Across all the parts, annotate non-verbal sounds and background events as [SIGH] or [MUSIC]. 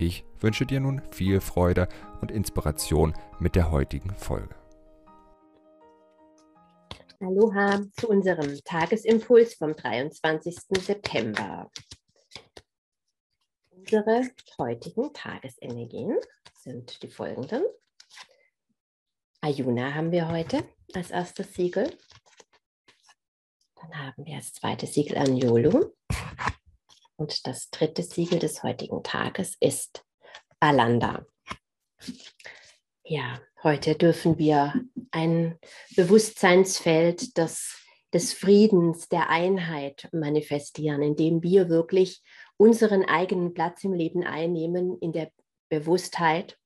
Ich wünsche dir nun viel Freude und Inspiration mit der heutigen Folge. Aloha zu unserem Tagesimpuls vom 23. September. Unsere heutigen Tagesenergien sind die folgenden. Ayuna haben wir heute als erstes Siegel. Dann haben wir als zweites Siegel Anjolu. Und das dritte Siegel des heutigen Tages ist Alanda. Ja, heute dürfen wir ein Bewusstseinsfeld des, des Friedens, der Einheit manifestieren, indem wir wirklich unseren eigenen Platz im Leben einnehmen, in der Bewusstheit,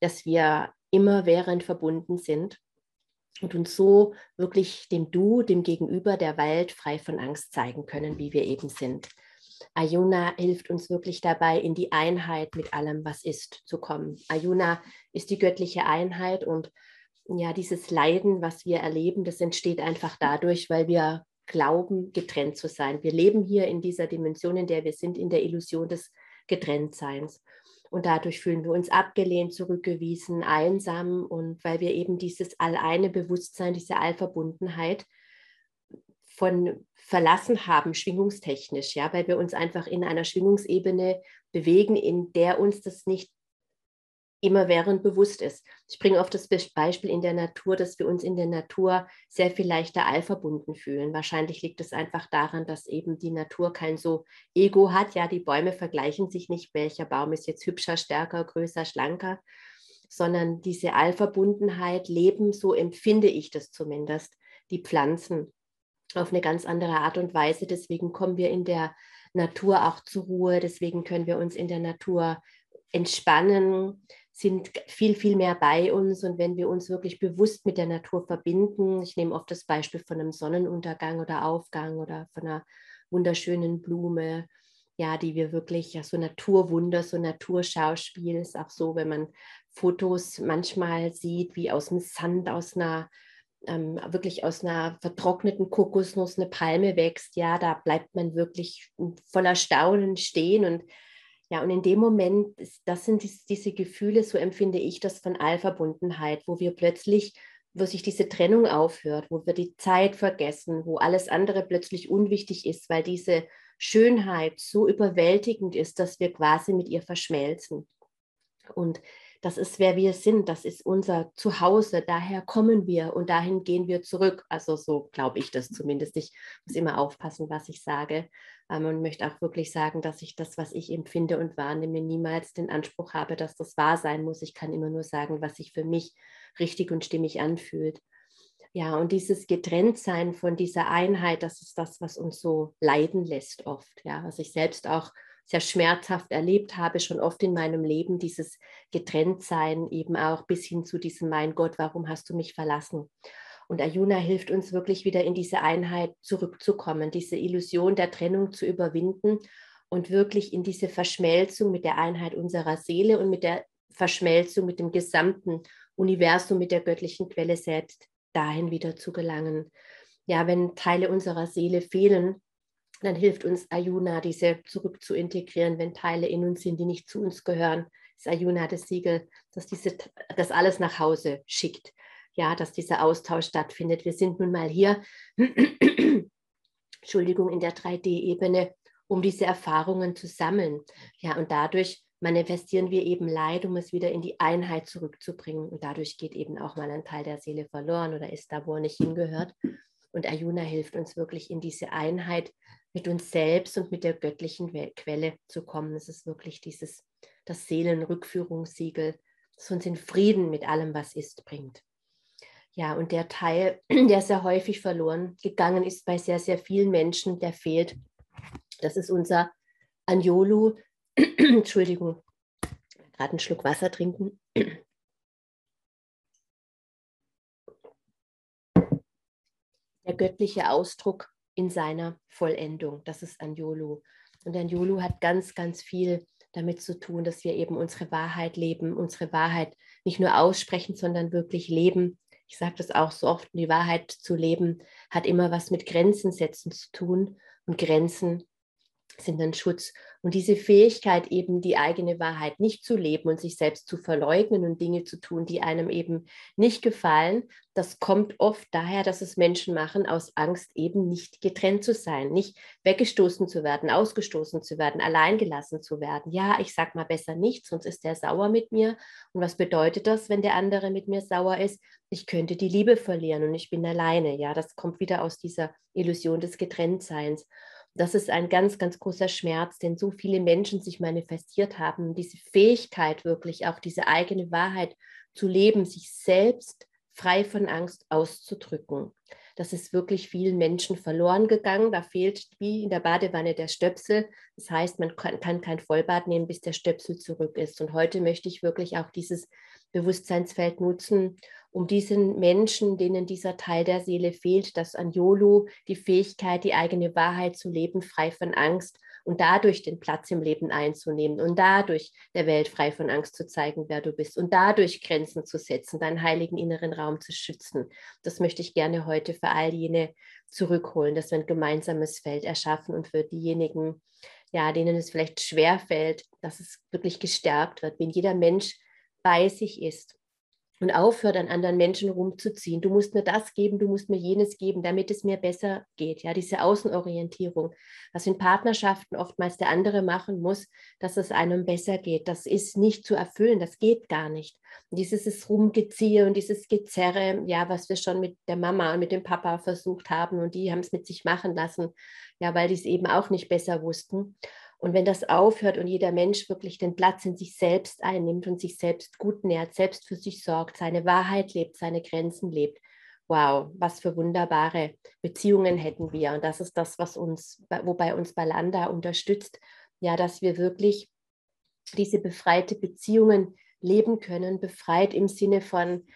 dass wir immerwährend verbunden sind und uns so wirklich dem Du, dem Gegenüber der Welt frei von Angst zeigen können, wie wir eben sind. Ayuna hilft uns wirklich dabei, in die Einheit mit allem, was ist, zu kommen. Ayuna ist die göttliche Einheit und ja, dieses Leiden, was wir erleben, das entsteht einfach dadurch, weil wir glauben, getrennt zu sein. Wir leben hier in dieser Dimension, in der wir sind, in der Illusion des Getrenntseins. Und dadurch fühlen wir uns abgelehnt, zurückgewiesen, einsam. Und weil wir eben dieses alleine Bewusstsein, diese Allverbundenheit von verlassen haben, schwingungstechnisch, ja, weil wir uns einfach in einer Schwingungsebene bewegen, in der uns das nicht immerwährend bewusst ist. Ich bringe oft das Beispiel in der Natur, dass wir uns in der Natur sehr viel leichter allverbunden fühlen. Wahrscheinlich liegt es einfach daran, dass eben die Natur kein so Ego hat. Ja, die Bäume vergleichen sich nicht, welcher Baum ist jetzt hübscher, stärker, größer, schlanker, sondern diese Allverbundenheit, Leben, so empfinde ich das zumindest, die Pflanzen auf eine ganz andere Art und Weise. Deswegen kommen wir in der Natur auch zur Ruhe. Deswegen können wir uns in der Natur entspannen, sind viel, viel mehr bei uns. Und wenn wir uns wirklich bewusst mit der Natur verbinden, ich nehme oft das Beispiel von einem Sonnenuntergang oder Aufgang oder von einer wunderschönen Blume, ja, die wir wirklich, ja, so Naturwunder, so Naturschauspiel ist auch so, wenn man Fotos manchmal sieht, wie aus dem Sand, aus einer ähm, wirklich aus einer vertrockneten Kokosnuss eine Palme wächst, ja, da bleibt man wirklich voller Staunen stehen und ja, und in dem Moment, das sind diese Gefühle, so empfinde ich das von Allverbundenheit, wo wir plötzlich, wo sich diese Trennung aufhört, wo wir die Zeit vergessen, wo alles andere plötzlich unwichtig ist, weil diese Schönheit so überwältigend ist, dass wir quasi mit ihr verschmelzen. Und das ist, wer wir sind, das ist unser Zuhause, daher kommen wir und dahin gehen wir zurück. Also so glaube ich das zumindest. Ich muss immer aufpassen, was ich sage ähm, und möchte auch wirklich sagen, dass ich das, was ich empfinde und wahrnehme, niemals den Anspruch habe, dass das wahr sein muss. Ich kann immer nur sagen, was sich für mich richtig und stimmig anfühlt. Ja, und dieses Getrenntsein von dieser Einheit, das ist das, was uns so leiden lässt oft. Ja, was ich selbst auch sehr schmerzhaft erlebt habe, schon oft in meinem Leben, dieses Getrenntsein eben auch bis hin zu diesem, mein Gott, warum hast du mich verlassen? Und Ayuna hilft uns wirklich wieder in diese Einheit zurückzukommen, diese Illusion der Trennung zu überwinden und wirklich in diese Verschmelzung mit der Einheit unserer Seele und mit der Verschmelzung mit dem gesamten Universum, mit der göttlichen Quelle selbst dahin wieder zu gelangen. Ja, wenn Teile unserer Seele fehlen, dann hilft uns Ayuna, diese zurück zu integrieren, wenn Teile in uns sind, die nicht zu uns gehören. Das Ayuna das Siegel, dass diese, das alles nach Hause schickt. Ja, dass dieser Austausch stattfindet. Wir sind nun mal hier, [CLEARS THROAT] Entschuldigung, in der 3D-Ebene, um diese Erfahrungen zu sammeln. Ja, und dadurch manifestieren wir eben Leid, um es wieder in die Einheit zurückzubringen. Und dadurch geht eben auch mal ein Teil der Seele verloren oder ist da, wo er nicht hingehört. Und Ayuna hilft uns wirklich in diese Einheit mit uns selbst und mit der göttlichen Quelle zu kommen. Es ist wirklich dieses, das Seelenrückführungssiegel, das uns in Frieden mit allem, was ist, bringt. Ja, und der Teil, [CLEARS THROAT] der sehr häufig verloren gegangen ist bei sehr, sehr vielen Menschen, der fehlt. Das ist unser Anjolu, [CLEARS THROAT] Entschuldigung, gerade einen Schluck Wasser trinken. Der göttliche Ausdruck in seiner Vollendung, das ist Anjolu. Und Anjolu hat ganz, ganz viel damit zu tun, dass wir eben unsere Wahrheit leben, unsere Wahrheit nicht nur aussprechen, sondern wirklich leben. Ich sage das auch so oft, die Wahrheit zu leben hat immer was mit Grenzen setzen zu tun. Und Grenzen sind ein Schutz. Und diese Fähigkeit, eben die eigene Wahrheit nicht zu leben und sich selbst zu verleugnen und Dinge zu tun, die einem eben nicht gefallen, das kommt oft daher, dass es Menschen machen aus Angst, eben nicht getrennt zu sein, nicht weggestoßen zu werden, ausgestoßen zu werden, alleingelassen zu werden. Ja, ich sag mal besser nichts, sonst ist der sauer mit mir. Und was bedeutet das, wenn der andere mit mir sauer ist? Ich könnte die Liebe verlieren und ich bin alleine. Ja, das kommt wieder aus dieser Illusion des Getrenntseins. Das ist ein ganz, ganz großer Schmerz, den so viele Menschen sich manifestiert haben. Diese Fähigkeit, wirklich auch diese eigene Wahrheit zu leben, sich selbst frei von Angst auszudrücken. Das ist wirklich vielen Menschen verloren gegangen. Da fehlt wie in der Badewanne der Stöpsel. Das heißt, man kann, kein Vollbad nehmen, bis der Stöpsel zurück ist. Und heute möchte ich wirklich auch dieses Bewusstseinsfeld nutzen, um diesen Menschen, denen dieser Teil der Seele fehlt, das Anjolu, die Fähigkeit, die eigene Wahrheit zu leben, frei von Angst und dadurch den Platz im Leben einzunehmen und dadurch der Welt frei von Angst zu zeigen, wer du bist und dadurch Grenzen zu setzen, deinen heiligen inneren Raum zu schützen. Das möchte ich gerne heute für all jene zurückholen, dass wir ein gemeinsames Feld erschaffen und für diejenigen, ja, denen es vielleicht schwer fällt, dass es wirklich gestärkt wird, wenn jeder Mensch bei sich ist und aufhört, an anderen Menschen rumzuziehen. Du musst mir das geben, du musst mir jenes geben, damit es mir besser geht. Ja, diese Außenorientierung, was in Partnerschaften oftmals der andere machen muss, dass es einem besser geht. Das ist nicht zu erfüllen, das geht gar nicht. Und dieses Rumgeziehe und dieses Gezerre, ja, was wir schon mit der Mama und mit dem Papa versucht haben und die haben es mit sich machen lassen, ja, weil die es eben auch nicht besser wussten. Und wenn das aufhört und jeder Mensch wirklich den Platz in sich selbst einnimmt und sich selbst gut nährt, selbst für sich sorgt, seine Wahrheit lebt, seine Grenzen lebt, wow, was für wunderbare Beziehungen hätten wir. Und das ist das, was uns, wobei uns Balanda unterstützt, ja, dass wir wirklich diese befreite Beziehungen leben können, befreit im Sinne von,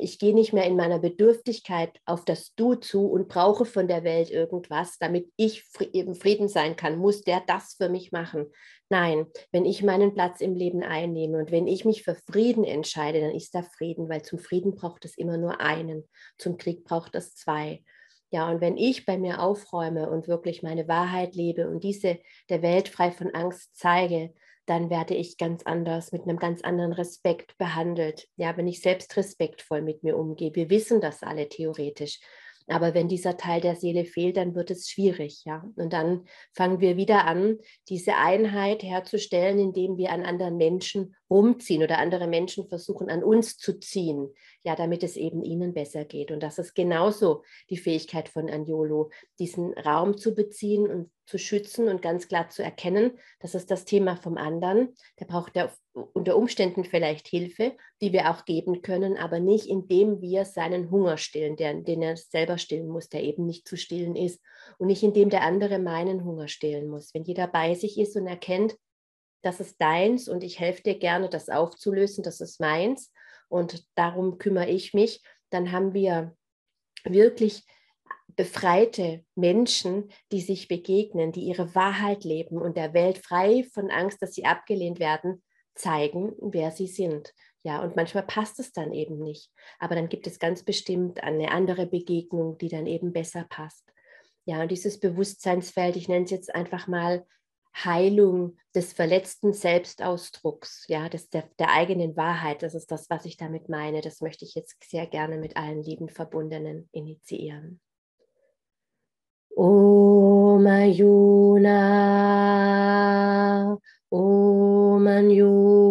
ich gehe nicht mehr in meiner Bedürftigkeit auf das Du zu und brauche von der Welt irgendwas, damit ich im Frieden sein kann. Muss der das für mich machen? Nein, wenn ich meinen Platz im Leben einnehme und wenn ich mich für Frieden entscheide, dann ist da Frieden, weil zum Frieden braucht es immer nur einen, zum Krieg braucht es zwei. Ja, und wenn ich bei mir aufräume und wirklich meine Wahrheit lebe und diese der Welt frei von Angst zeige, dann werde ich ganz anders, mit einem ganz anderen Respekt behandelt. Ja, wenn ich selbst respektvoll mit mir umgehe. Wir wissen das alle theoretisch. Aber wenn dieser Teil der Seele fehlt, dann wird es schwierig, ja. Und dann fangen wir wieder an, diese Einheit herzustellen, indem wir an anderen Menschen rumziehen oder andere Menschen versuchen, an uns zu ziehen, ja, damit es eben ihnen besser geht. Und das ist genauso die Fähigkeit von Anjolo, diesen Raum zu beziehen und zu schützen und ganz klar zu erkennen, das ist das Thema vom anderen. Der braucht ja unter Umständen vielleicht Hilfe, die wir auch geben können, aber nicht indem wir seinen Hunger stillen, der, den er selber stillen muss, der eben nicht zu stillen ist und nicht indem der andere meinen Hunger stillen muss. Wenn jeder bei sich ist und erkennt, das ist deins und ich helfe dir gerne, das aufzulösen, das ist meins und darum kümmere ich mich, dann haben wir wirklich befreite Menschen, die sich begegnen, die ihre Wahrheit leben und der Welt frei von Angst, dass sie abgelehnt werden, zeigen, wer sie sind. Ja, und manchmal passt es dann eben nicht. Aber dann gibt es ganz bestimmt eine andere Begegnung, die dann eben besser passt. Ja, und dieses Bewusstseinsfeld, ich nenne es jetzt einfach mal Heilung des verletzten Selbstausdrucks, ja, des, der, der eigenen Wahrheit. Das ist das, was ich damit meine. Das möchte ich jetzt sehr gerne mit allen lieben Verbundenen initiieren. Om Ayuna, Om Anyulu,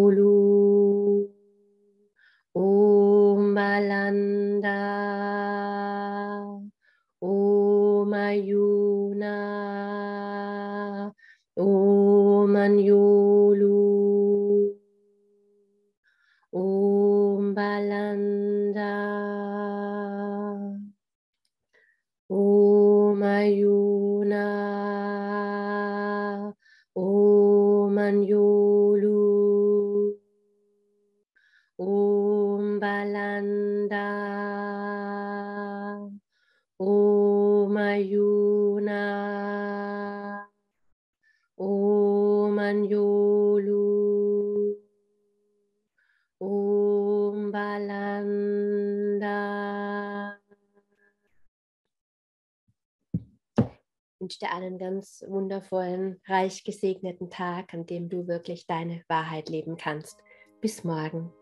Om Anjolu, Om Balanda. Ich wünsche dir einen ganz wundervollen, reich gesegneten Tag, an dem du wirklich deine Wahrheit leben kannst. Bis morgen.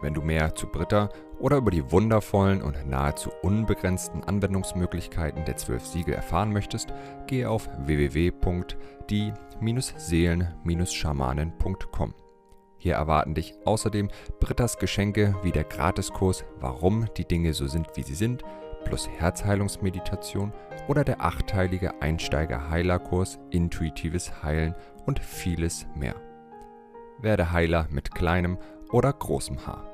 Wenn du mehr zu Britta oder über die wundervollen und nahezu unbegrenzten Anwendungsmöglichkeiten der zwölf Siegel erfahren möchtest, gehe auf www.die-seelen-schamanen.com. Hier erwarten dich außerdem Brittas Geschenke wie der Gratiskurs Warum die Dinge so sind, wie sie sind, plus Herzheilungsmeditation oder der achteilige Einsteiger-Heilerkurs Intuitives Heilen und vieles mehr. Werde Heiler mit kleinem oder großem Haar.